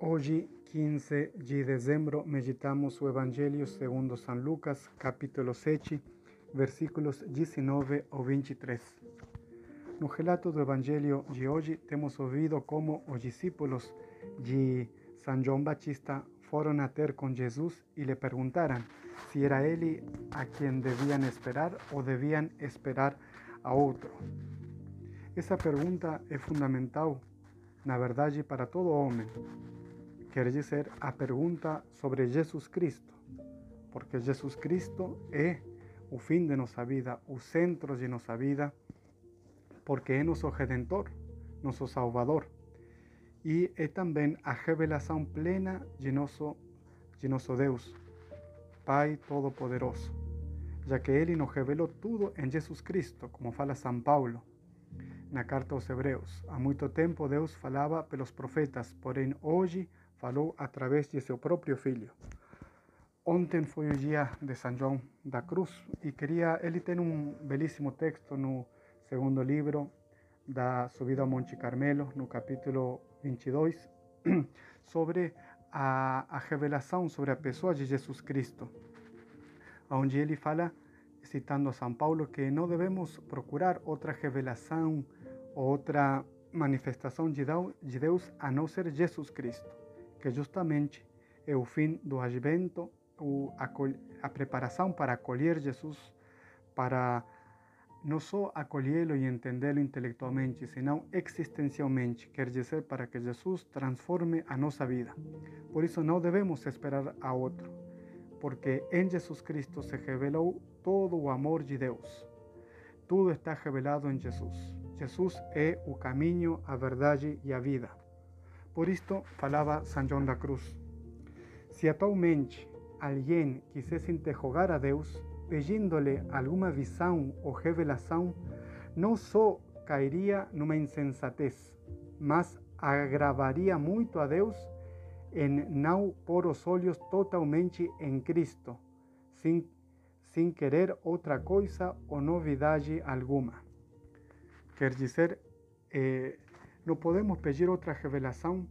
Oggi 15 de dezembro meditamos o Evangelho segundo San Lucas, capítulo 7, versículos 19 ao 23. No relato do Evangelho de hoje, temos ouvido como os discípulos de São João Batista foram a ter com Jesus e lhe perguntaram se era ele a quem deviam esperar ou deviam esperar a outro. Essa pergunta é fundamental, na verdade, para todo homem quer dizer a pergunta sobre Jesus Cristo, porque Jesus Cristo é o fim de nossa vida, o centro de nossa vida, porque é nosso Redentor, nosso Salvador. E é também a revelação plena de nosso, de nosso Deus, Pai Todo-Poderoso, já que Ele nos revelou tudo em Jesus Cristo, como fala São Paulo na carta aos Hebreus. Há muito tempo Deus falava pelos profetas, porém hoje falou através de seu próprio filho. Ontem foi o dia de São João da Cruz e queria. Ele tem um belíssimo texto no segundo livro da Subida ao Monte Carmelo, no capítulo 22, sobre a, a revelação sobre a pessoa de Jesus Cristo, onde ele fala, citando a São Paulo, que não devemos procurar outra revelação, outra manifestação de Deus a não ser Jesus Cristo que justamente é o fim do advento, a preparação para acolher Jesus, para não só acolhê-lo e entendê-lo intelectualmente, senão existencialmente, quer dizer, para que Jesus transforme a nossa vida. Por isso não devemos esperar a outro, porque em Jesus Cristo se revelou todo o amor de Deus. Tudo está revelado em Jesus. Jesus é o caminho, a verdade e a vida. Por isto falava São João da Cruz. Se atualmente alguém quisesse interrogar a Deus, pedindo-lhe alguma visão ou revelação, não só cairia numa insensatez, mas agravaria muito a Deus em não pôr os olhos totalmente em Cristo, sem, sem querer outra coisa ou novidade alguma. Quer dizer, eh, não podemos pedir outra revelação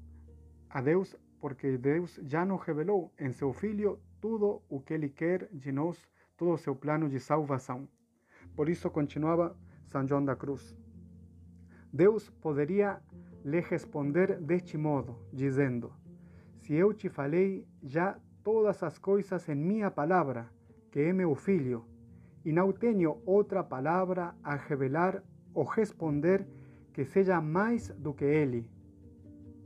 a Deus porque Deus já nos revelou em seu Filho tudo o que Ele quer de nós, todo o seu plano de salvação. Por isso continuava São João da Cruz. Deus poderia lhe responder deste modo, dizendo: Se eu te falei já todas as coisas em minha palavra, que é meu filho, e não tenho outra palavra a revelar ou responder que seja mais do que ele.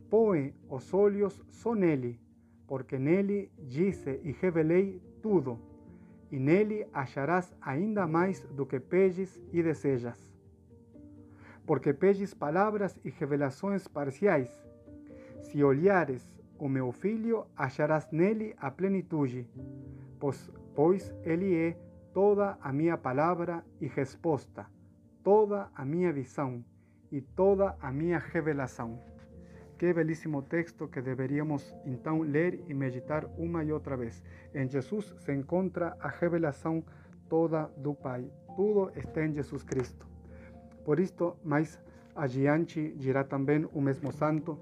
Põe os olhos só nele, porque nele disse e revelei tudo, e nele acharás ainda mais do que pedes e desejas. Porque pedes palavras e revelações parciais. Se olhares o meu filho, acharás nele a plenitude, pois, pois ele é toda a minha palavra e resposta, toda a minha visão e toda a minha revelação. Que belíssimo texto que deveríamos então ler e meditar uma e outra vez. Em Jesus se encontra a revelação toda do Pai. Tudo está em Jesus Cristo. Por isto, mais adiante dirá também o mesmo santo: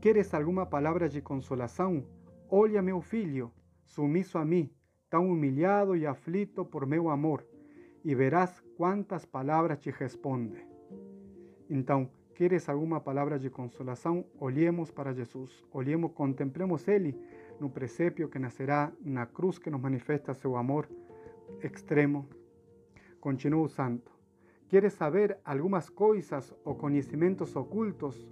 Queres alguma palavra de consolação? Olha, meu filho, sumiço a mim, tão humilhado e aflito por meu amor, e verás quantas palavras te responde. Então, queres alguma palavra de consolação? Olhemos para Jesus, olhemos, contemplemos Ele no presépio que nascerá na cruz que nos manifesta seu amor extremo. Continua o santo. Queres saber algumas coisas ou conhecimentos ocultos?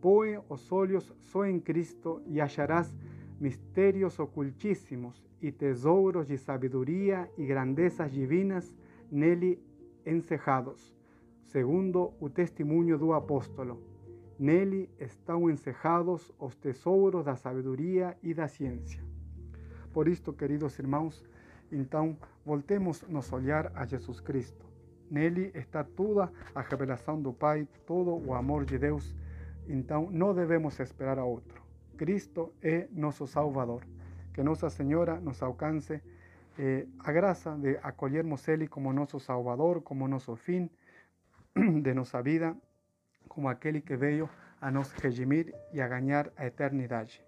Põe os olhos só em Cristo e acharás mistérios ocultíssimos e tesouros de sabedoria e grandezas divinas nele encerrados segundo o testemunho do apóstolo. Nele estão encerrados os tesouros da sabedoria e da ciência. Por isto, queridos irmãos, então voltemos nos olhar a Jesus Cristo. Nele está toda a revelação do Pai, todo o amor de Deus. Então não devemos esperar a outro. Cristo é nosso Salvador. Que Nossa Senhora nos alcance eh, a graça de acolhermos Ele como nosso Salvador, como nosso fim de nuestra vida como aquel que veio a nos regimir e a ganhar a eternidade.